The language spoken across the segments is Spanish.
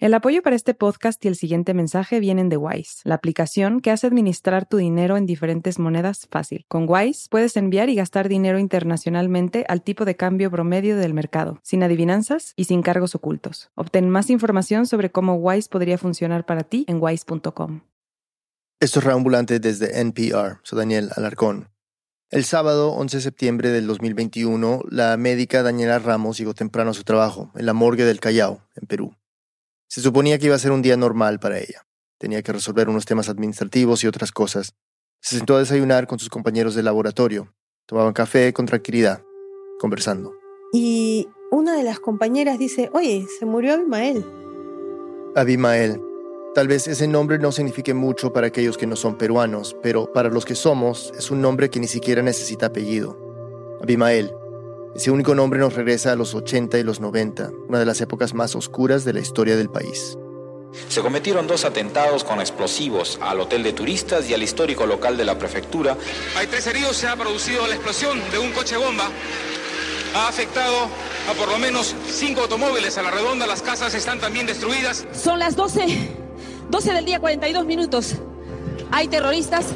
El apoyo para este podcast y el siguiente mensaje vienen de Wise, la aplicación que hace administrar tu dinero en diferentes monedas fácil. Con Wise puedes enviar y gastar dinero internacionalmente al tipo de cambio promedio del mercado, sin adivinanzas y sin cargos ocultos. Obtén más información sobre cómo Wise podría funcionar para ti en wise.com. Esto es Reambulante desde NPR. Soy Daniel Alarcón. El sábado 11 de septiembre del 2021, la médica Daniela Ramos llegó temprano a su trabajo, en la morgue del Callao, en Perú. Se suponía que iba a ser un día normal para ella. Tenía que resolver unos temas administrativos y otras cosas. Se sentó a desayunar con sus compañeros de laboratorio. Tomaban café con tranquilidad, conversando. Y una de las compañeras dice, oye, se murió Abimael. Abimael. Tal vez ese nombre no signifique mucho para aquellos que no son peruanos, pero para los que somos es un nombre que ni siquiera necesita apellido. Abimael, ese único nombre nos regresa a los 80 y los 90, una de las épocas más oscuras de la historia del país. Se cometieron dos atentados con explosivos al hotel de turistas y al histórico local de la prefectura. Hay tres heridos, se ha producido la explosión de un coche bomba. Ha afectado a por lo menos cinco automóviles a la redonda, las casas están también destruidas. Son las 12, 12 del día 42 minutos. Hay terroristas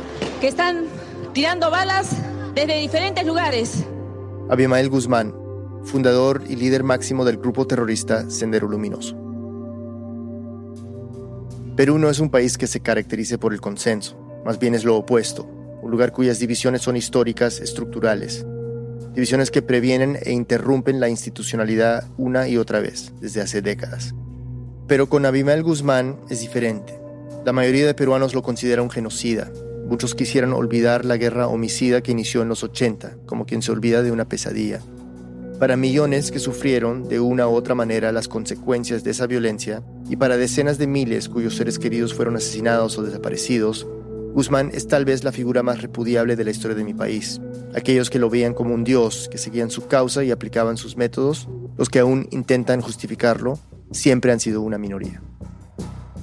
que están tirando balas desde diferentes lugares. Abimael Guzmán, fundador y líder máximo del grupo terrorista Sendero Luminoso. Perú no es un país que se caracterice por el consenso, más bien es lo opuesto, un lugar cuyas divisiones son históricas, estructurales, divisiones que previenen e interrumpen la institucionalidad una y otra vez, desde hace décadas. Pero con Abimael Guzmán es diferente. La mayoría de peruanos lo considera un genocida, Muchos quisieran olvidar la guerra homicida que inició en los 80, como quien se olvida de una pesadilla. Para millones que sufrieron de una u otra manera las consecuencias de esa violencia, y para decenas de miles cuyos seres queridos fueron asesinados o desaparecidos, Guzmán es tal vez la figura más repudiable de la historia de mi país. Aquellos que lo veían como un dios, que seguían su causa y aplicaban sus métodos, los que aún intentan justificarlo, siempre han sido una minoría.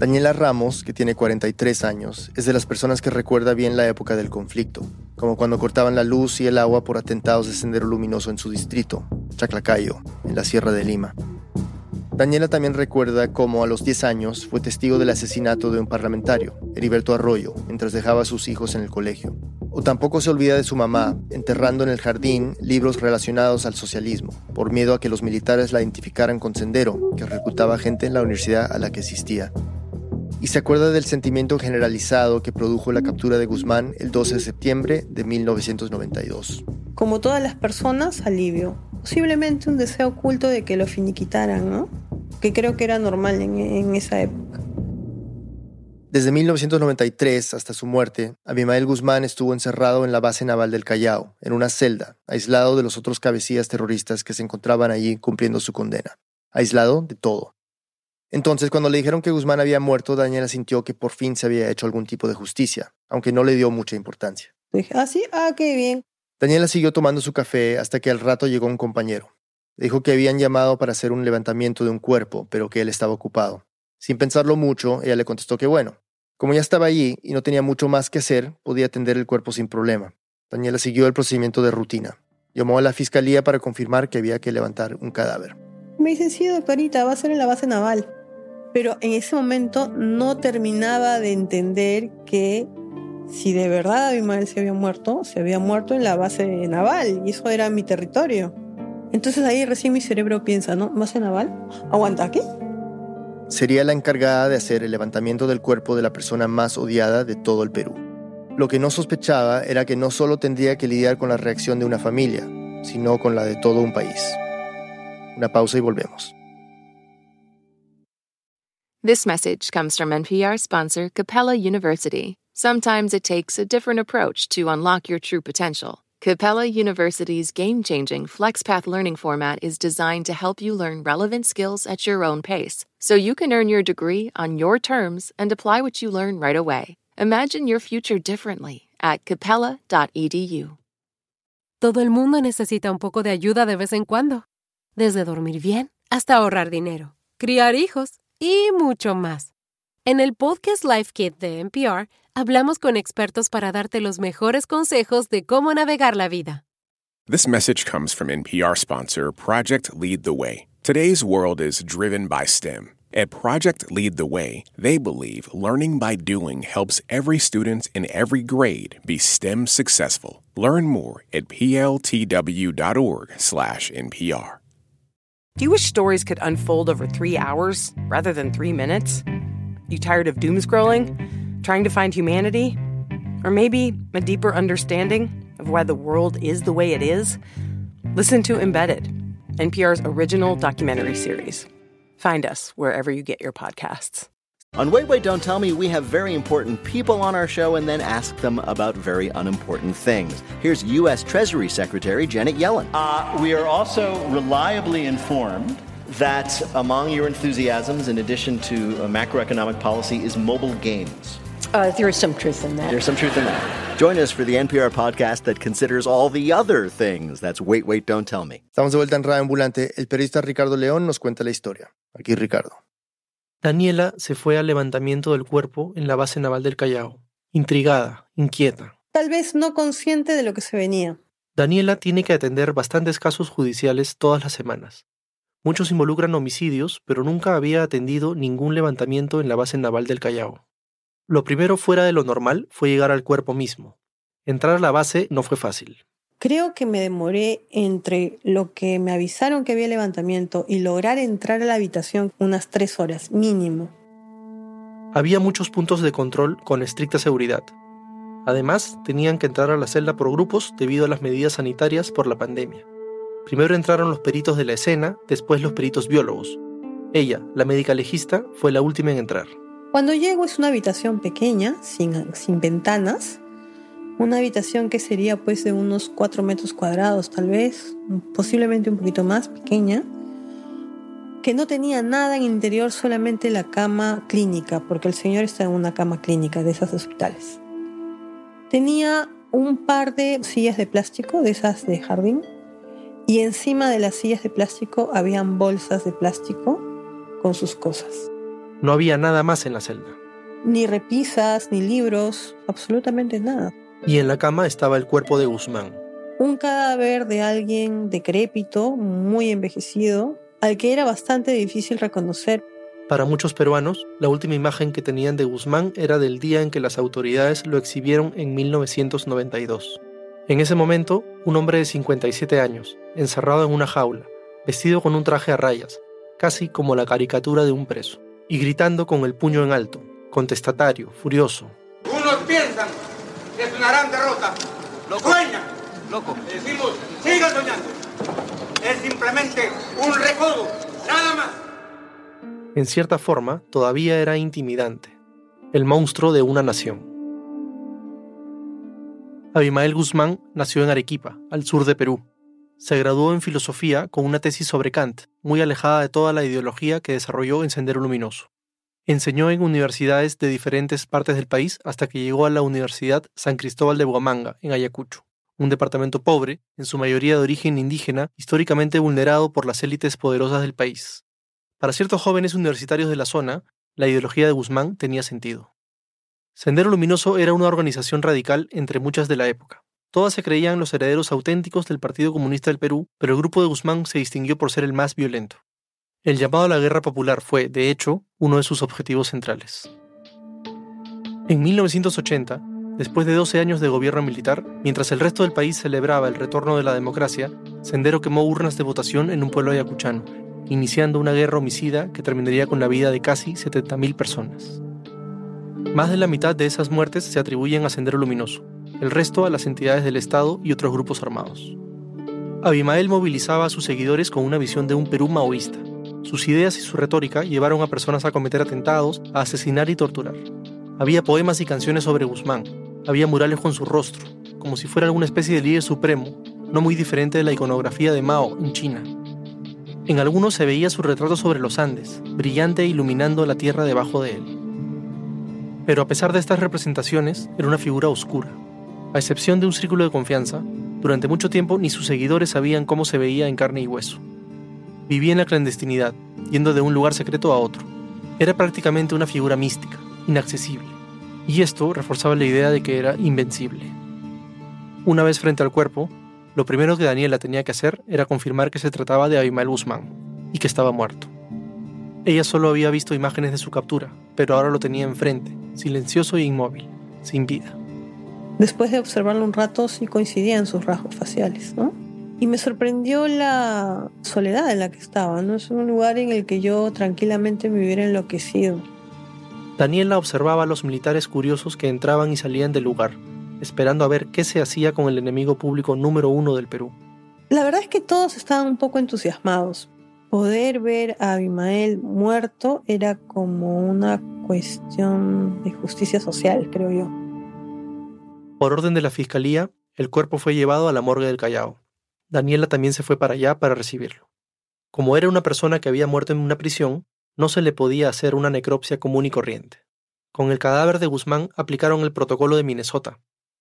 Daniela Ramos, que tiene 43 años, es de las personas que recuerda bien la época del conflicto, como cuando cortaban la luz y el agua por atentados de sendero luminoso en su distrito, Chaclacayo, en la Sierra de Lima. Daniela también recuerda cómo a los 10 años fue testigo del asesinato de un parlamentario, Heriberto Arroyo, mientras dejaba a sus hijos en el colegio. O tampoco se olvida de su mamá, enterrando en el jardín libros relacionados al socialismo, por miedo a que los militares la identificaran con Sendero, que reclutaba gente en la universidad a la que asistía y se acuerda del sentimiento generalizado que produjo la captura de Guzmán el 12 de septiembre de 1992. Como todas las personas, alivio. Posiblemente un deseo oculto de que lo finiquitaran, ¿no? Que creo que era normal en, en esa época. Desde 1993 hasta su muerte, Abimael Guzmán estuvo encerrado en la base naval del Callao, en una celda, aislado de los otros cabecillas terroristas que se encontraban allí cumpliendo su condena. Aislado de todo. Entonces, cuando le dijeron que Guzmán había muerto, Daniela sintió que por fin se había hecho algún tipo de justicia, aunque no le dio mucha importancia. Dije, ah, sí, ah, qué bien. Daniela siguió tomando su café hasta que al rato llegó un compañero. Dijo que habían llamado para hacer un levantamiento de un cuerpo, pero que él estaba ocupado. Sin pensarlo mucho, ella le contestó que bueno, como ya estaba allí y no tenía mucho más que hacer, podía atender el cuerpo sin problema. Daniela siguió el procedimiento de rutina. Llamó a la fiscalía para confirmar que había que levantar un cadáver. Me dice, sí, doctorita, va a ser en la base naval pero en ese momento no terminaba de entender que si de verdad Abimael se había muerto, se había muerto en la base naval y eso era mi territorio. Entonces ahí recién mi cerebro piensa, ¿no? ¿Base naval? ¿Aguanta aquí? Sería la encargada de hacer el levantamiento del cuerpo de la persona más odiada de todo el Perú. Lo que no sospechaba era que no solo tendría que lidiar con la reacción de una familia, sino con la de todo un país. Una pausa y volvemos. This message comes from NPR sponsor Capella University. Sometimes it takes a different approach to unlock your true potential. Capella University's game changing FlexPath learning format is designed to help you learn relevant skills at your own pace, so you can earn your degree on your terms and apply what you learn right away. Imagine your future differently at capella.edu. Todo el mundo necesita un poco de ayuda de vez en cuando, desde dormir bien hasta ahorrar dinero, criar hijos y mucho más. En el podcast Life Kit de NPR hablamos con expertos para darte los mejores consejos de cómo navegar la vida. This message comes from NPR sponsor Project Lead the Way. Today's world is driven by STEM. At Project Lead the Way, they believe learning by doing helps every student in every grade be STEM successful. Learn more at pltw.org/npr. Do you wish stories could unfold over 3 hours rather than 3 minutes? You tired of doom scrolling, trying to find humanity, or maybe a deeper understanding of why the world is the way it is? Listen to Embedded, NPR's original documentary series. Find us wherever you get your podcasts. On Wait, Wait, Don't Tell Me, we have very important people on our show and then ask them about very unimportant things. Here's U.S. Treasury Secretary Janet Yellen. Uh, we are also reliably informed that among your enthusiasms, in addition to uh, macroeconomic policy, is mobile games. Uh, there is some truth in that. There's some truth in that. Join us for the NPR podcast that considers all the other things. That's Wait, Wait, Don't Tell Me. Estamos de vuelta en Radio Ambulante. El periodista Ricardo León nos cuenta la historia. Aquí Ricardo. Daniela se fue al levantamiento del cuerpo en la base naval del Callao, intrigada, inquieta. Tal vez no consciente de lo que se venía. Daniela tiene que atender bastantes casos judiciales todas las semanas. Muchos involucran homicidios, pero nunca había atendido ningún levantamiento en la base naval del Callao. Lo primero fuera de lo normal fue llegar al cuerpo mismo. Entrar a la base no fue fácil. Creo que me demoré entre lo que me avisaron que había levantamiento y lograr entrar a la habitación unas tres horas mínimo. Había muchos puntos de control con estricta seguridad. Además, tenían que entrar a la celda por grupos debido a las medidas sanitarias por la pandemia. Primero entraron los peritos de la escena, después los peritos biólogos. Ella, la médica legista, fue la última en entrar. Cuando llego es una habitación pequeña, sin, sin ventanas, una habitación que sería pues de unos 4 metros cuadrados tal vez, posiblemente un poquito más pequeña, que no tenía nada en el interior, solamente la cama clínica, porque el señor está en una cama clínica de esas hospitales. Tenía un par de sillas de plástico, de esas de jardín, y encima de las sillas de plástico habían bolsas de plástico con sus cosas. No había nada más en la celda. Ni repisas, ni libros, absolutamente nada. Y en la cama estaba el cuerpo de Guzmán. Un cadáver de alguien decrépito, muy envejecido, al que era bastante difícil reconocer. Para muchos peruanos, la última imagen que tenían de Guzmán era del día en que las autoridades lo exhibieron en 1992. En ese momento, un hombre de 57 años, encerrado en una jaula, vestido con un traje a rayas, casi como la caricatura de un preso, y gritando con el puño en alto, contestatario, furioso. Unos piensan que es una gran derrota. Lo sueñan. Loco. Decimos, sigan soñando. Es simplemente un recodo, nada más. En cierta forma, todavía era intimidante. El monstruo de una nación. Abimael Guzmán nació en Arequipa, al sur de Perú. Se graduó en filosofía con una tesis sobre Kant, muy alejada de toda la ideología que desarrolló en Sendero Luminoso. Enseñó en universidades de diferentes partes del país hasta que llegó a la Universidad San Cristóbal de Buamanga, en Ayacucho, un departamento pobre, en su mayoría de origen indígena, históricamente vulnerado por las élites poderosas del país. Para ciertos jóvenes universitarios de la zona, la ideología de Guzmán tenía sentido. Sendero Luminoso era una organización radical entre muchas de la época. Todas se creían los herederos auténticos del Partido Comunista del Perú, pero el grupo de Guzmán se distinguió por ser el más violento. El llamado a la guerra popular fue, de hecho, uno de sus objetivos centrales. En 1980, después de 12 años de gobierno militar, mientras el resto del país celebraba el retorno de la democracia, Sendero quemó urnas de votación en un pueblo ayacuchano, iniciando una guerra homicida que terminaría con la vida de casi 70.000 personas. Más de la mitad de esas muertes se atribuyen a Sendero Luminoso, el resto a las entidades del Estado y otros grupos armados. Abimael movilizaba a sus seguidores con una visión de un Perú maoísta. Sus ideas y su retórica llevaron a personas a cometer atentados, a asesinar y torturar. Había poemas y canciones sobre Guzmán, había murales con su rostro, como si fuera alguna especie de líder supremo, no muy diferente de la iconografía de Mao en China. En algunos se veía su retrato sobre los Andes, brillante e iluminando la tierra debajo de él. Pero a pesar de estas representaciones, era una figura oscura. A excepción de un círculo de confianza, durante mucho tiempo ni sus seguidores sabían cómo se veía en carne y hueso. Vivía en la clandestinidad, yendo de un lugar secreto a otro. Era prácticamente una figura mística, inaccesible, y esto reforzaba la idea de que era invencible. Una vez frente al cuerpo, lo primero que Daniela tenía que hacer era confirmar que se trataba de Abimael Guzmán y que estaba muerto. Ella solo había visto imágenes de su captura, pero ahora lo tenía enfrente, silencioso e inmóvil, sin vida. Después de observarlo un rato, sí coincidían sus rasgos faciales, ¿no? Y me sorprendió la soledad en la que estaba, ¿no? Es un lugar en el que yo tranquilamente me hubiera enloquecido. Daniela observaba a los militares curiosos que entraban y salían del lugar, esperando a ver qué se hacía con el enemigo público número uno del Perú. La verdad es que todos estaban un poco entusiasmados. Poder ver a Abimael muerto era como una cuestión de justicia social, creo yo. Por orden de la fiscalía, el cuerpo fue llevado a la morgue del Callao. Daniela también se fue para allá para recibirlo. Como era una persona que había muerto en una prisión, no se le podía hacer una necropsia común y corriente. Con el cadáver de Guzmán aplicaron el protocolo de Minnesota,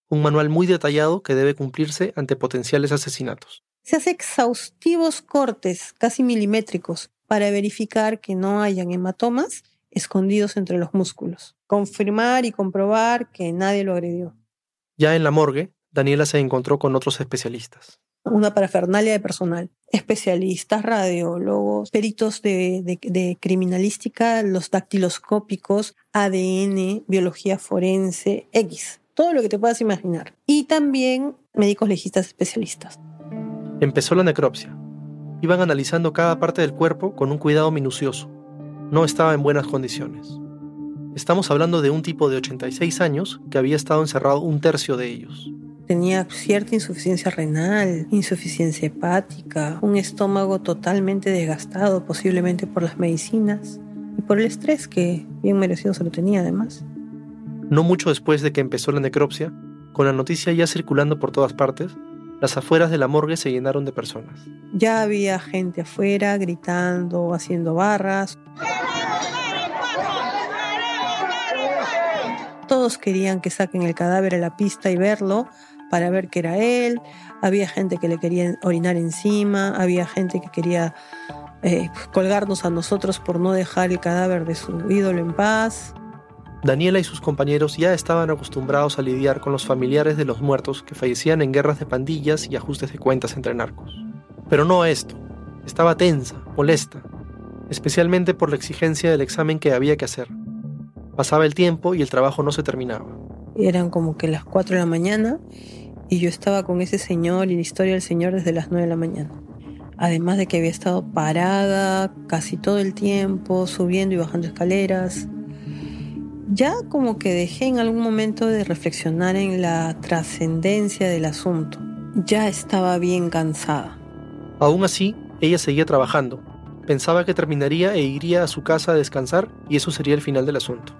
un manual muy detallado que debe cumplirse ante potenciales asesinatos. Se hace exhaustivos cortes, casi milimétricos, para verificar que no hayan hematomas escondidos entre los músculos. Confirmar y comprobar que nadie lo agredió. Ya en la morgue, Daniela se encontró con otros especialistas una parafernalia de personal, especialistas, radiólogos, peritos de, criminalística, los dactiloscópicos, ADN, biología forense, X, todo lo que te puedas imaginar. Y también médicos legistas especialistas. Empezó la necropsia. Iban analizando cada parte del cuerpo con un cuidado minucioso. No estaba en buenas condiciones. Estamos hablando de un tipo de 86 años que había estado encerrado un tercio de ellos tenía cierta insuficiencia renal, insuficiencia hepática, un estómago totalmente desgastado, posiblemente por las medicinas y por el estrés que bien merecido se lo tenía además. No mucho después de que empezó la necropsia, con la noticia ya circulando por todas partes, las afueras de la morgue se llenaron de personas. Ya había gente afuera gritando, haciendo barras. Todos querían que saquen el cadáver a la pista y verlo, para ver que era él, había gente que le quería orinar encima, había gente que quería eh, colgarnos a nosotros por no dejar el cadáver de su ídolo en paz. Daniela y sus compañeros ya estaban acostumbrados a lidiar con los familiares de los muertos que fallecían en guerras de pandillas y ajustes de cuentas entre narcos. Pero no esto. Estaba tensa, molesta, especialmente por la exigencia del examen que había que hacer. Pasaba el tiempo y el trabajo no se terminaba. Eran como que las 4 de la mañana y yo estaba con ese señor y la historia del señor desde las 9 de la mañana. Además de que había estado parada casi todo el tiempo, subiendo y bajando escaleras. Ya como que dejé en algún momento de reflexionar en la trascendencia del asunto. Ya estaba bien cansada. Aún así, ella seguía trabajando. Pensaba que terminaría e iría a su casa a descansar y eso sería el final del asunto.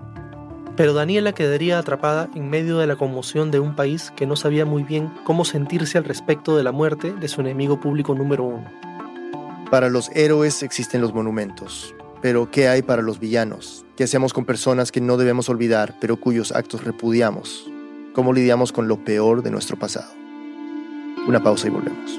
Pero Daniela quedaría atrapada en medio de la conmoción de un país que no sabía muy bien cómo sentirse al respecto de la muerte de su enemigo público número uno. Para los héroes existen los monumentos, pero ¿qué hay para los villanos? ¿Qué hacemos con personas que no debemos olvidar, pero cuyos actos repudiamos? ¿Cómo lidiamos con lo peor de nuestro pasado? Una pausa y volvemos.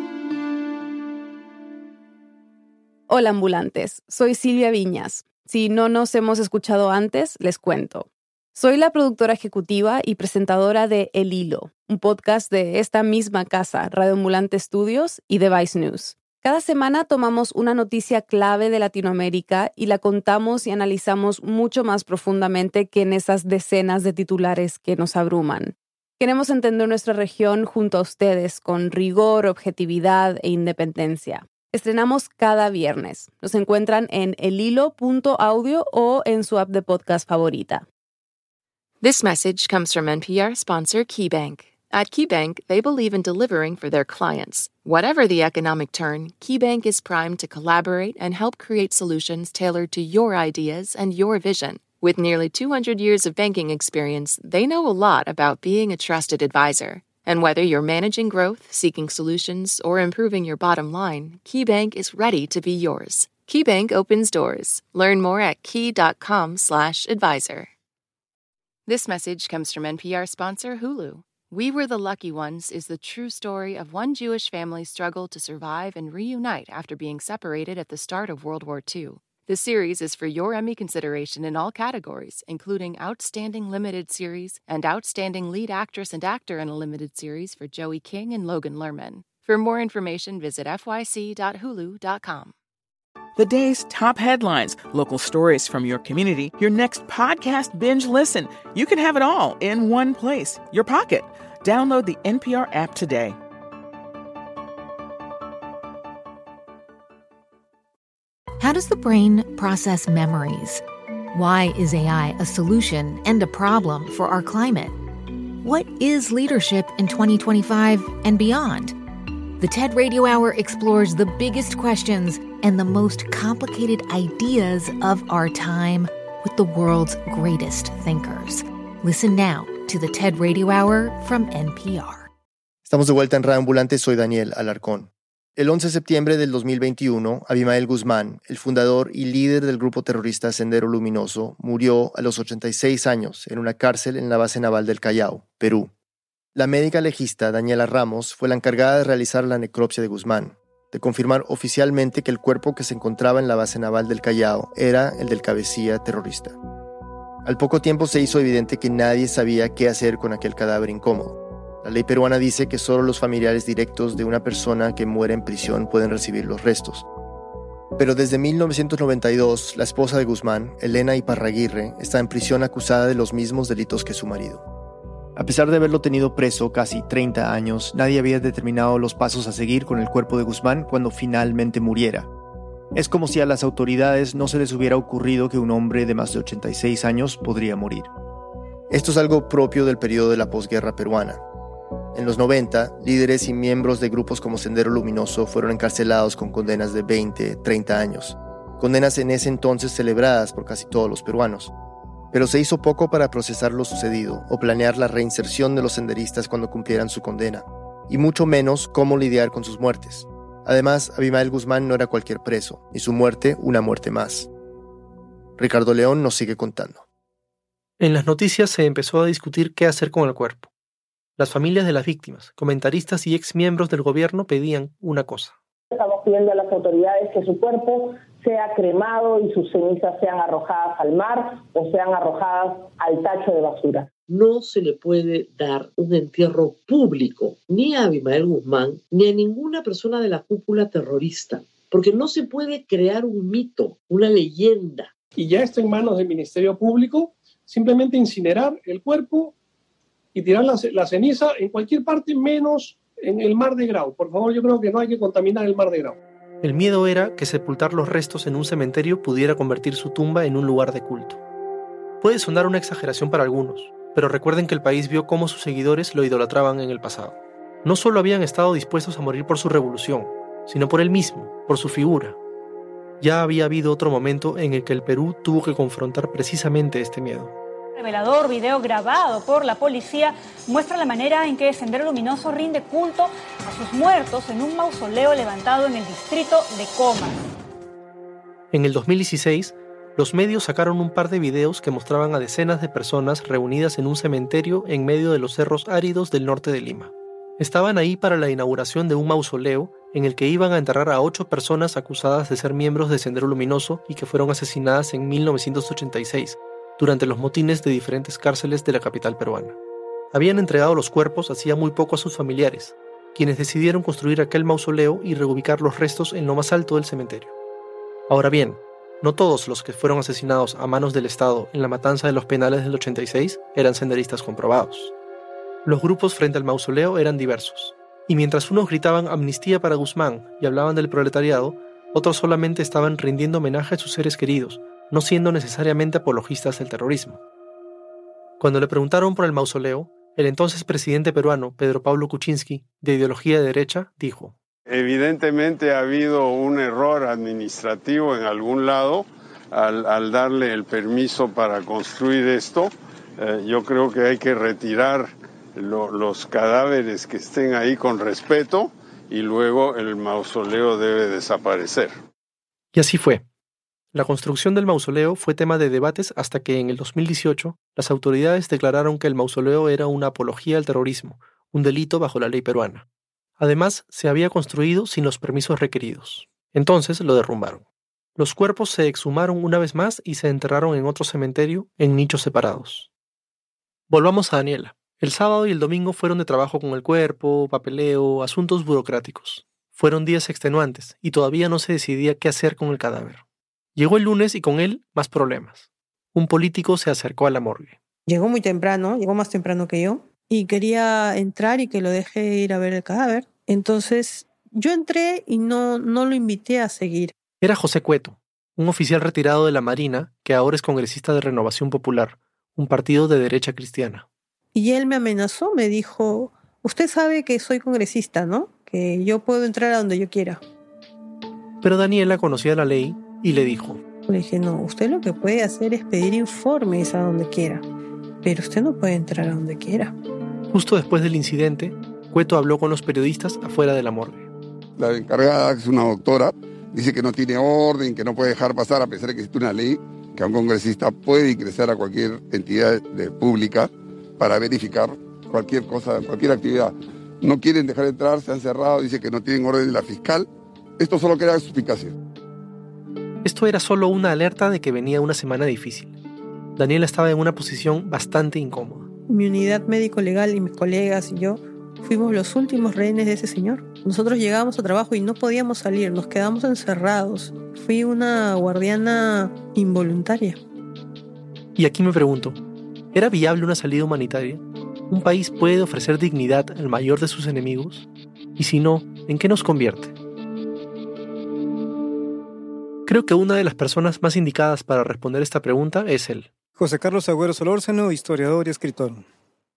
Hola ambulantes, soy Silvia Viñas. Si no nos hemos escuchado antes, les cuento. Soy la productora ejecutiva y presentadora de El Hilo, un podcast de esta misma casa, Radio Ambulante Studios y Device News. Cada semana tomamos una noticia clave de Latinoamérica y la contamos y analizamos mucho más profundamente que en esas decenas de titulares que nos abruman. Queremos entender nuestra región junto a ustedes con rigor, objetividad e independencia. Estrenamos cada viernes. Nos encuentran en elhilo.audio o en su app de podcast favorita. This message comes from NPR sponsor KeyBank. At KeyBank, they believe in delivering for their clients. Whatever the economic turn, KeyBank is primed to collaborate and help create solutions tailored to your ideas and your vision. With nearly 200 years of banking experience, they know a lot about being a trusted advisor. And whether you're managing growth, seeking solutions, or improving your bottom line, KeyBank is ready to be yours. KeyBank opens doors. Learn more at key.com/advisor. This message comes from NPR sponsor Hulu. We Were the Lucky Ones is the true story of one Jewish family's struggle to survive and reunite after being separated at the start of World War II. The series is for your Emmy consideration in all categories, including Outstanding Limited Series and Outstanding Lead Actress and Actor in a Limited Series for Joey King and Logan Lerman. For more information, visit fyc.hulu.com. The day's top headlines, local stories from your community, your next podcast binge listen. You can have it all in one place, your pocket. Download the NPR app today. How does the brain process memories? Why is AI a solution and a problem for our climate? What is leadership in 2025 and beyond? The TED Radio Hour explores the biggest questions and the most complicated ideas of our time with the world's greatest thinkers. Listen now to the TED Radio Hour from NPR. Estamos de vuelta en soy Daniel Alarcón. El 11 de septiembre del 2021, Abimael Guzmán, el fundador y líder del grupo terrorista Sendero Luminoso, murió a los 86 años en una cárcel en la base naval del Callao, Perú. La médica legista Daniela Ramos fue la encargada de realizar la necropsia de Guzmán, de confirmar oficialmente que el cuerpo que se encontraba en la base naval del Callao era el del cabecilla terrorista. Al poco tiempo se hizo evidente que nadie sabía qué hacer con aquel cadáver incómodo. La ley peruana dice que solo los familiares directos de una persona que muere en prisión pueden recibir los restos. Pero desde 1992, la esposa de Guzmán, Elena Iparraguirre, está en prisión acusada de los mismos delitos que su marido. A pesar de haberlo tenido preso casi 30 años, nadie había determinado los pasos a seguir con el cuerpo de Guzmán cuando finalmente muriera. Es como si a las autoridades no se les hubiera ocurrido que un hombre de más de 86 años podría morir. Esto es algo propio del periodo de la posguerra peruana. En los 90, líderes y miembros de grupos como Sendero Luminoso fueron encarcelados con condenas de 20, 30 años, condenas en ese entonces celebradas por casi todos los peruanos. Pero se hizo poco para procesar lo sucedido o planear la reinserción de los senderistas cuando cumplieran su condena, y mucho menos cómo lidiar con sus muertes. Además, Abimael Guzmán no era cualquier preso, y su muerte una muerte más. Ricardo León nos sigue contando. En las noticias se empezó a discutir qué hacer con el cuerpo. Las familias de las víctimas, comentaristas y ex miembros del gobierno pedían una cosa. Estamos pidiendo a las autoridades que su cuerpo sea cremado y sus cenizas sean arrojadas al mar o sean arrojadas al tacho de basura. No se le puede dar un entierro público ni a Abimael Guzmán ni a ninguna persona de la cúpula terrorista, porque no se puede crear un mito, una leyenda. Y ya está en manos del Ministerio Público simplemente incinerar el cuerpo y tirar la, la ceniza en cualquier parte menos en el mar de Grau. Por favor, yo creo que no hay que contaminar el mar de Grau. El miedo era que sepultar los restos en un cementerio pudiera convertir su tumba en un lugar de culto. Puede sonar una exageración para algunos, pero recuerden que el país vio cómo sus seguidores lo idolatraban en el pasado. No solo habían estado dispuestos a morir por su revolución, sino por él mismo, por su figura. Ya había habido otro momento en el que el Perú tuvo que confrontar precisamente este miedo revelador video grabado por la policía muestra la manera en que Sendero Luminoso rinde culto a sus muertos en un mausoleo levantado en el distrito de Comas. En el 2016, los medios sacaron un par de videos que mostraban a decenas de personas reunidas en un cementerio en medio de los cerros áridos del norte de Lima. Estaban ahí para la inauguración de un mausoleo en el que iban a enterrar a ocho personas acusadas de ser miembros de Sendero Luminoso y que fueron asesinadas en 1986 durante los motines de diferentes cárceles de la capital peruana. Habían entregado los cuerpos hacía muy poco a sus familiares, quienes decidieron construir aquel mausoleo y reubicar los restos en lo más alto del cementerio. Ahora bien, no todos los que fueron asesinados a manos del Estado en la matanza de los penales del 86 eran senderistas comprobados. Los grupos frente al mausoleo eran diversos, y mientras unos gritaban amnistía para Guzmán y hablaban del proletariado, otros solamente estaban rindiendo homenaje a sus seres queridos no siendo necesariamente apologistas del terrorismo. Cuando le preguntaron por el mausoleo, el entonces presidente peruano, Pedro Pablo Kuczynski, de ideología de derecha, dijo, Evidentemente ha habido un error administrativo en algún lado al, darle el permiso para construir esto. Eh, yo creo que hay que retirar los cadáveres que estén ahí con respeto y luego el mausoleo debe desaparecer. Y así fue. La construcción del mausoleo fue tema de debates hasta que en el 2018 las autoridades declararon que el mausoleo era una apología al terrorismo, un delito bajo la ley peruana. Además, se había construido sin los permisos requeridos. Entonces lo derrumbaron. Los cuerpos se exhumaron una vez más y se enterraron en otro cementerio en nichos separados. Volvamos a Daniela. El sábado y el domingo fueron de trabajo con el cuerpo, papeleo, asuntos burocráticos. Fueron días extenuantes y todavía no se decidía qué hacer con el cadáver. Llegó el lunes y con él más problemas. Un político se acercó a la morgue. Llegó muy temprano, llegó más temprano que yo, y quería entrar y que lo deje ir a ver el cadáver. Entonces yo entré y no, no lo invité a seguir. Era José Cueto, un oficial retirado de la Marina que ahora es congresista de Renovación Popular, un partido de derecha cristiana. Y él me amenazó, me dijo, usted sabe que soy congresista, ¿no? Que yo puedo entrar a donde yo quiera. Pero Daniela conocía la ley y le dijo. Le dije, no, usted lo que puede hacer es pedir informes a donde quiera, pero usted no puede entrar a donde quiera. Justo después del incidente, Cueto habló con los periodistas afuera de la morgue. La encargada, que es una doctora, dice que no tiene orden, que no puede dejar pasar, a pesar de que existe una ley, que un congresista puede ingresar a cualquier entidad de, pública para verificar cualquier cosa, cualquier actividad. No quieren dejar entrar, se han cerrado, dice que no tienen orden de la fiscal. Esto solo crea suspicacia. Esto era solo una alerta de que venía una semana difícil. Daniela estaba en una posición bastante incómoda. Mi unidad médico-legal y mis colegas y yo fuimos los últimos rehenes de ese señor. Nosotros llegábamos a trabajo y no podíamos salir, nos quedamos encerrados. Fui una guardiana involuntaria. Y aquí me pregunto, ¿era viable una salida humanitaria? ¿Un país puede ofrecer dignidad al mayor de sus enemigos? Y si no, ¿en qué nos convierte? Creo que una de las personas más indicadas para responder esta pregunta es él. José Carlos Agüero Solórzano, historiador y escritor.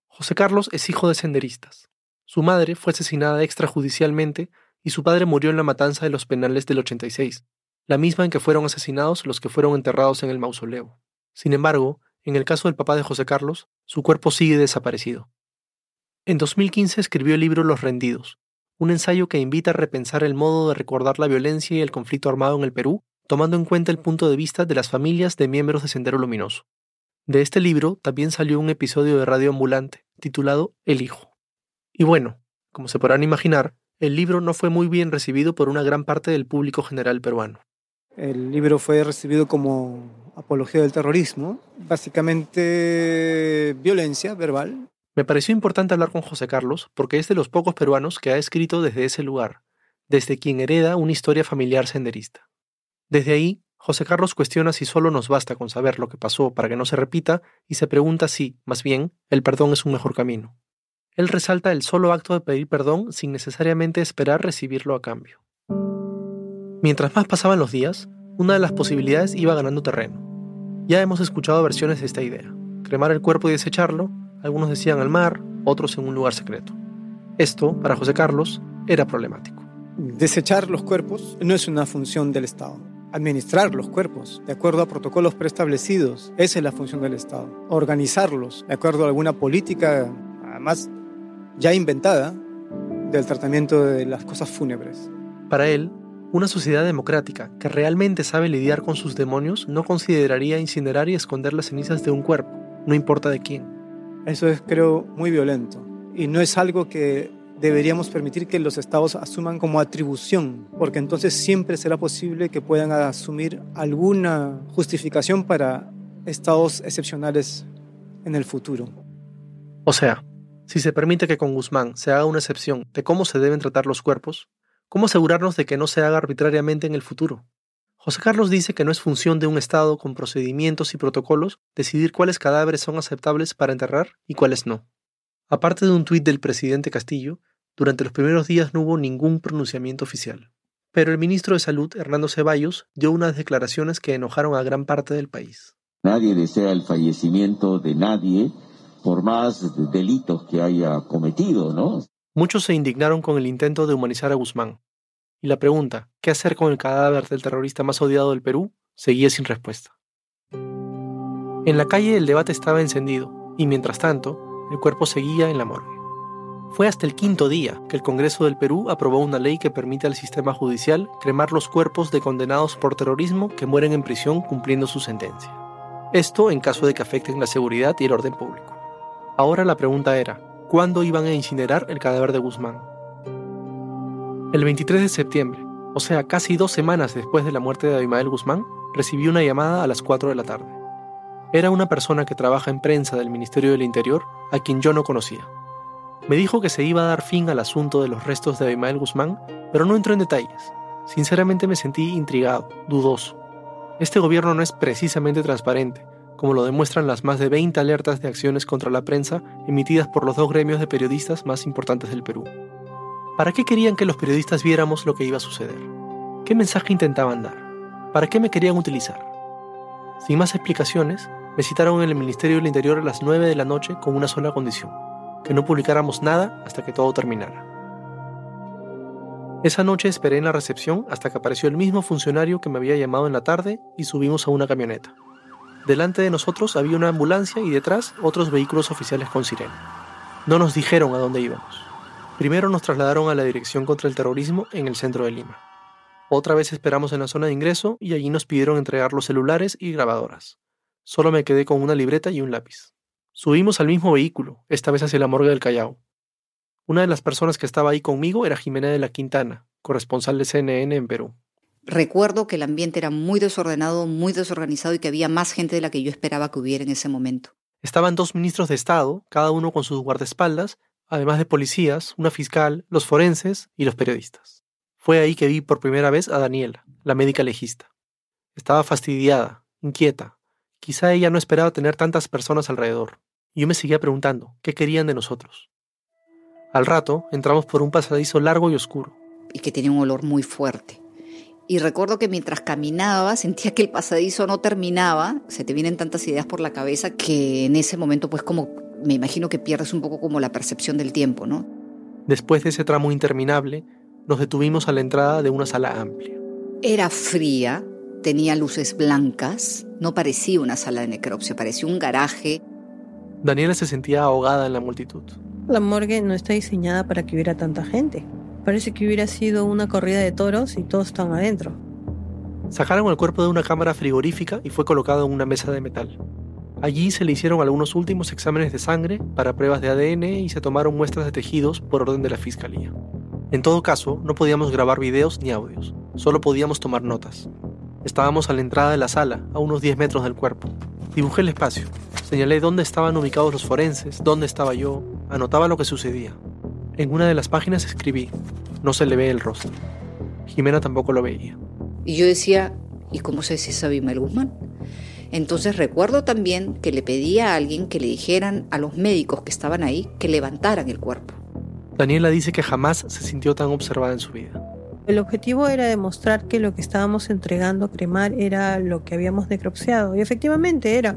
José Carlos es hijo de senderistas. Su madre fue asesinada extrajudicialmente y su padre murió en la matanza de los penales del 86, la misma en que fueron asesinados los que fueron enterrados en el mausoleo. Sin embargo, en el caso del papá de José Carlos, su cuerpo sigue desaparecido. En 2015 escribió el libro Los Rendidos, un ensayo que invita a repensar el modo de recordar la violencia y el conflicto armado en el Perú tomando en cuenta el punto de vista de las familias de miembros de Sendero Luminoso. De este libro también salió un episodio de Radio Ambulante, titulado El Hijo. Y bueno, como se podrán imaginar, el libro no fue muy bien recibido por una gran parte del público general peruano. El libro fue recibido como apología del terrorismo, básicamente violencia verbal. Me pareció importante hablar con José Carlos porque es de los pocos peruanos que ha escrito desde ese lugar, desde quien hereda una historia familiar senderista. Desde ahí, José Carlos cuestiona si solo nos basta con saber lo que pasó para que no se repita y se pregunta si, más bien, el perdón es un mejor camino. Él resalta el solo acto de pedir perdón sin necesariamente esperar recibirlo a cambio. Mientras más pasaban los días, una de las posibilidades iba ganando terreno. Ya hemos escuchado versiones de esta idea. Cremar el cuerpo y desecharlo, algunos decían al mar, otros en un lugar secreto. Esto, para José Carlos, era problemático. Desechar los cuerpos no es una función del Estado administrar los cuerpos de acuerdo a protocolos preestablecidos. Esa es la función del Estado. Organizarlos de acuerdo a alguna política, además ya inventada, del tratamiento de las cosas fúnebres. Para él, una sociedad democrática que realmente sabe lidiar con sus demonios no consideraría incinerar y esconder las cenizas de un cuerpo, no importa de quién. Eso es, creo, muy violento. Y no es algo que deberíamos permitir que los estados asuman como atribución, porque entonces siempre será posible que puedan asumir alguna justificación para estados excepcionales en el futuro. O sea, si se permite que con Guzmán se haga una excepción de cómo se deben tratar los cuerpos, ¿cómo asegurarnos de que no se haga arbitrariamente en el futuro? José Carlos dice que no es función de un Estado con procedimientos y protocolos decidir cuáles cadáveres son aceptables para enterrar y cuáles no. Aparte de un tuit del presidente Castillo, durante los primeros días no hubo ningún pronunciamiento oficial. Pero el ministro de Salud, Hernando Ceballos, dio unas declaraciones que enojaron a gran parte del país. Nadie desea el fallecimiento de nadie, por más delitos que haya cometido, ¿no? Muchos se indignaron con el intento de humanizar a Guzmán. Y la pregunta, ¿qué hacer con el cadáver del terrorista más odiado del Perú?, seguía sin respuesta. En la calle el debate estaba encendido, y mientras tanto, el cuerpo seguía en la morgue. Fue hasta el quinto día que el Congreso del Perú aprobó una ley que permite al sistema judicial cremar los cuerpos de condenados por terrorismo que mueren en prisión cumpliendo su sentencia. Esto en caso de que afecten la seguridad y el orden público. Ahora la pregunta era, ¿cuándo iban a incinerar el cadáver de Guzmán? El 23 de septiembre, o sea, casi dos semanas después de la muerte de Abimael Guzmán, recibí una llamada a las 4 de la tarde. Era una persona que trabaja en prensa del Ministerio del Interior a quien yo no conocía. Me dijo que se iba a dar fin al asunto de los restos de Abimael Guzmán, pero no entró en detalles. Sinceramente me sentí intrigado, dudoso. Este gobierno no es precisamente transparente, como lo demuestran las más de 20 alertas de acciones contra la prensa emitidas por los dos gremios de periodistas más importantes del Perú. ¿Para qué querían que los periodistas viéramos lo que iba a suceder? ¿Qué mensaje intentaban dar? ¿Para qué me querían utilizar? Sin más explicaciones, me citaron en el Ministerio del Interior a las 9 de la noche con una sola condición, que no publicáramos nada hasta que todo terminara. Esa noche esperé en la recepción hasta que apareció el mismo funcionario que me había llamado en la tarde y subimos a una camioneta. Delante de nosotros había una ambulancia y detrás otros vehículos oficiales con sirena. No nos dijeron a dónde íbamos. Primero nos trasladaron a la Dirección contra el Terrorismo en el centro de Lima. Otra vez esperamos en la zona de ingreso y allí nos pidieron entregar los celulares y grabadoras. Solo me quedé con una libreta y un lápiz. Subimos al mismo vehículo, esta vez hacia la morgue del Callao. Una de las personas que estaba ahí conmigo era Jimena de la Quintana, corresponsal de CNN en Perú. Recuerdo que el ambiente era muy desordenado, muy desorganizado y que había más gente de la que yo esperaba que hubiera en ese momento. Estaban dos ministros de Estado, cada uno con sus guardaespaldas, además de policías, una fiscal, los forenses y los periodistas. Fue ahí que vi por primera vez a Daniela, la médica legista. Estaba fastidiada, inquieta. Quizá ella no esperaba tener tantas personas alrededor. Y yo me seguía preguntando, ¿qué querían de nosotros? Al rato, entramos por un pasadizo largo y oscuro. Y que tenía un olor muy fuerte. Y recuerdo que mientras caminaba sentía que el pasadizo no terminaba, se te vienen tantas ideas por la cabeza que en ese momento pues como me imagino que pierdes un poco como la percepción del tiempo, ¿no? Después de ese tramo interminable, nos detuvimos a la entrada de una sala amplia. Era fría, tenía luces blancas, no parecía una sala de necropsia, parecía un garaje. Daniela se sentía ahogada en la multitud. La morgue no está diseñada para que hubiera tanta gente. Parece que hubiera sido una corrida de toros y todos están adentro. Sacaron el cuerpo de una cámara frigorífica y fue colocado en una mesa de metal. Allí se le hicieron algunos últimos exámenes de sangre para pruebas de ADN y se tomaron muestras de tejidos por orden de la fiscalía. En todo caso, no podíamos grabar videos ni audios, solo podíamos tomar notas. Estábamos a la entrada de la sala, a unos 10 metros del cuerpo. Dibujé el espacio, señalé dónde estaban ubicados los forenses, dónde estaba yo, anotaba lo que sucedía. En una de las páginas escribí, no se le ve el rostro. Jimena tampoco lo veía. Y yo decía, ¿y cómo sé si es Abimael Guzmán? Entonces recuerdo también que le pedí a alguien que le dijeran a los médicos que estaban ahí que levantaran el cuerpo. Daniela dice que jamás se sintió tan observada en su vida. El objetivo era demostrar que lo que estábamos entregando a cremar era lo que habíamos necropsiado. Y efectivamente era.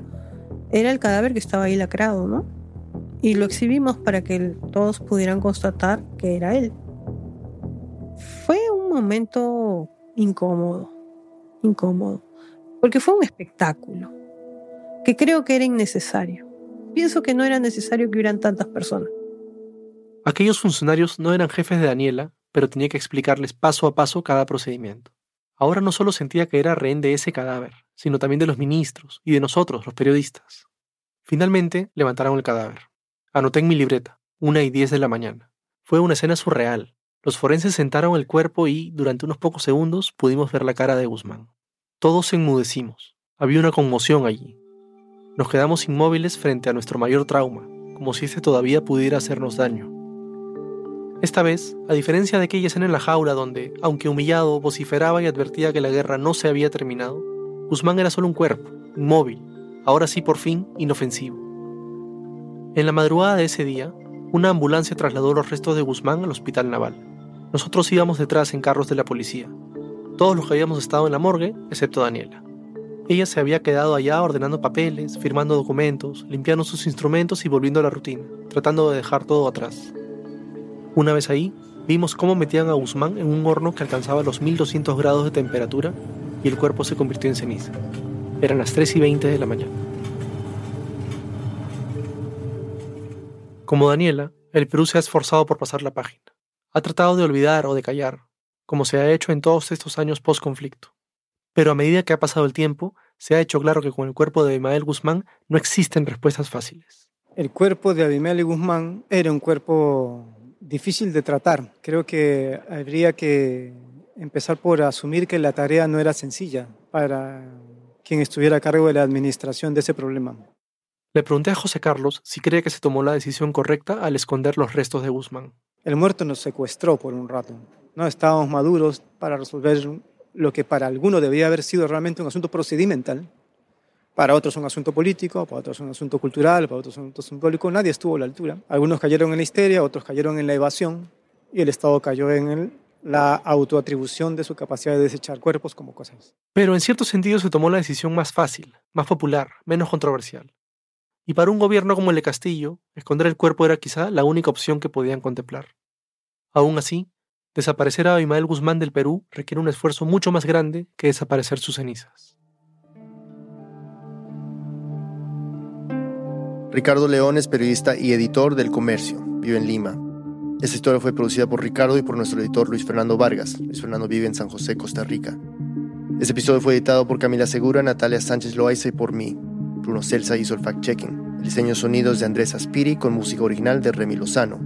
Era el cadáver que estaba ahí lacrado, ¿no? y lo exhibimos para que todos pudieran constatar que era él. Fue un momento incómodo, incómodo, porque fue un espectáculo que creo que era innecesario. Pienso que no era necesario que hubieran tantas personas. Aquellos funcionarios no eran jefes de Daniela, pero tenía que explicarles paso a paso cada procedimiento. Ahora no solo sentía que era rehén de ese cadáver, sino también de los ministros y de nosotros, los periodistas. Finalmente levantaron el cadáver. Anoté en mi libreta, una y diez de la mañana. Fue una escena surreal. Los forenses sentaron el cuerpo y, durante unos pocos segundos, pudimos ver la cara de Guzmán. Todos enmudecimos. Había una conmoción allí. Nos quedamos inmóviles frente a nuestro mayor trauma, como si este todavía pudiera hacernos daño. Esta vez, a diferencia de aquella escena en la jaula donde, aunque humillado, vociferaba y advertía que la guerra no se había terminado, Guzmán era solo un cuerpo, inmóvil, ahora sí por fin inofensivo. En la madrugada de ese día, una ambulancia trasladó los restos de Guzmán al hospital naval. Nosotros íbamos detrás en carros de la policía. Todos los que habíamos estado en la morgue, excepto Daniela. Ella se había quedado allá ordenando papeles, firmando documentos, limpiando sus instrumentos y volviendo a la rutina, tratando de dejar todo atrás. Una vez ahí, vimos cómo metían a Guzmán en un horno que alcanzaba los 1200 grados de temperatura y el cuerpo se convirtió en ceniza. Eran las 3 y 20 de la mañana. Como Daniela, el Perú se ha esforzado por pasar la página. Ha tratado de olvidar o de callar, como se ha hecho en todos estos años post-conflicto. Pero a medida que ha pasado el tiempo, se ha hecho claro que con el cuerpo de Abimael Guzmán no existen respuestas fáciles. El cuerpo de Abimael Guzmán era un cuerpo difícil de tratar. Creo que habría que empezar por asumir que la tarea no era sencilla para quien estuviera a cargo de la administración de ese problema. Le pregunté a José Carlos si cree que se tomó la decisión correcta al esconder los restos de Guzmán. El muerto nos secuestró por un rato. No estábamos maduros para resolver lo que para algunos debía haber sido realmente un asunto procedimental. Para otros un asunto político, para otros un asunto cultural, para otros un asunto simbólico. Nadie estuvo a la altura. Algunos cayeron en la histeria, otros cayeron en la evasión y el Estado cayó en la autoatribución de su capacidad de desechar cuerpos como cosas. Pero en cierto sentido se tomó la decisión más fácil, más popular, menos controversial. Y para un gobierno como el de Castillo, esconder el cuerpo era quizá la única opción que podían contemplar. Aún así, desaparecer a Abimael Guzmán del Perú requiere un esfuerzo mucho más grande que desaparecer sus cenizas. Ricardo León es periodista y editor del Comercio. Vive en Lima. Esta historia fue producida por Ricardo y por nuestro editor Luis Fernando Vargas. Luis Fernando vive en San José, Costa Rica. Este episodio fue editado por Camila Segura, Natalia Sánchez Loaiza y por mí. Bruno Celsa hizo el fact-checking. El diseño de sonidos de Andrés Aspiri con música original de Remy Lozano.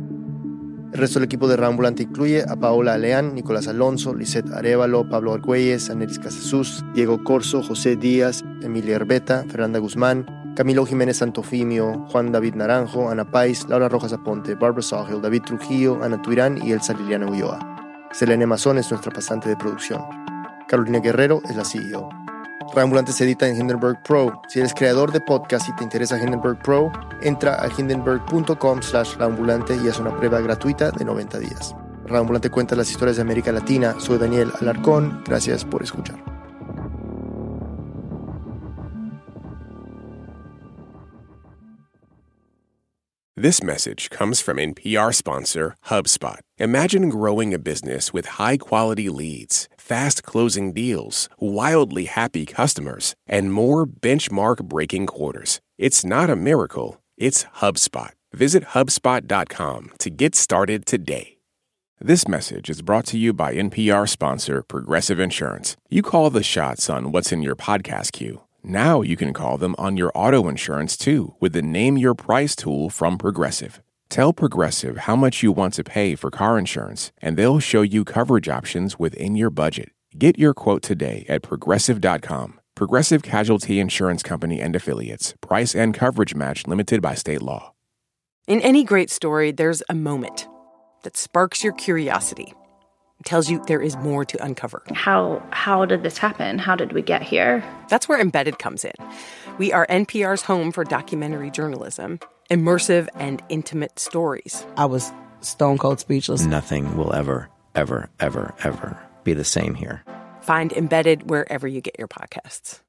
El resto del equipo de Rambulante incluye a Paola Aleán, Nicolás Alonso, Lisette Arevalo, Pablo Argüelles, Anelis Casasus, Diego Corso, José Díaz, Emilia Herbeta, Fernanda Guzmán, Camilo Jiménez Santofimio, Juan David Naranjo, Ana Pais, Laura Rojas Aponte, Barbara Sawhill, David Trujillo, Ana Tuirán y Elsa Liliana Ulloa. Selene Mazón es nuestra pasante de producción. Carolina Guerrero es la CEO. Rambulante se edita en Hindenburg Pro. Si eres creador de podcast y te interesa Hindenburg Pro, entra a hindenburg.com slash Rambulante y haz una prueba gratuita de 90 días. Rambulante cuenta las historias de América Latina. Soy Daniel Alarcón. Gracias por escuchar. This message comes from NPR sponsor HubSpot. Imagine growing a business with high quality leads, fast closing deals, wildly happy customers, and more benchmark breaking quarters. It's not a miracle, it's HubSpot. Visit HubSpot.com to get started today. This message is brought to you by NPR sponsor Progressive Insurance. You call the shots on what's in your podcast queue. Now you can call them on your auto insurance too with the Name Your Price tool from Progressive. Tell Progressive how much you want to pay for car insurance, and they'll show you coverage options within your budget. Get your quote today at progressive.com. Progressive Casualty Insurance Company and Affiliates. Price and coverage match limited by state law. In any great story, there's a moment that sparks your curiosity, tells you there is more to uncover. How how did this happen? How did we get here? That's where Embedded comes in. We are NPR's home for documentary journalism, immersive and intimate stories. I was stone cold speechless. Nothing will ever, ever, ever, ever be the same here. Find Embedded wherever you get your podcasts.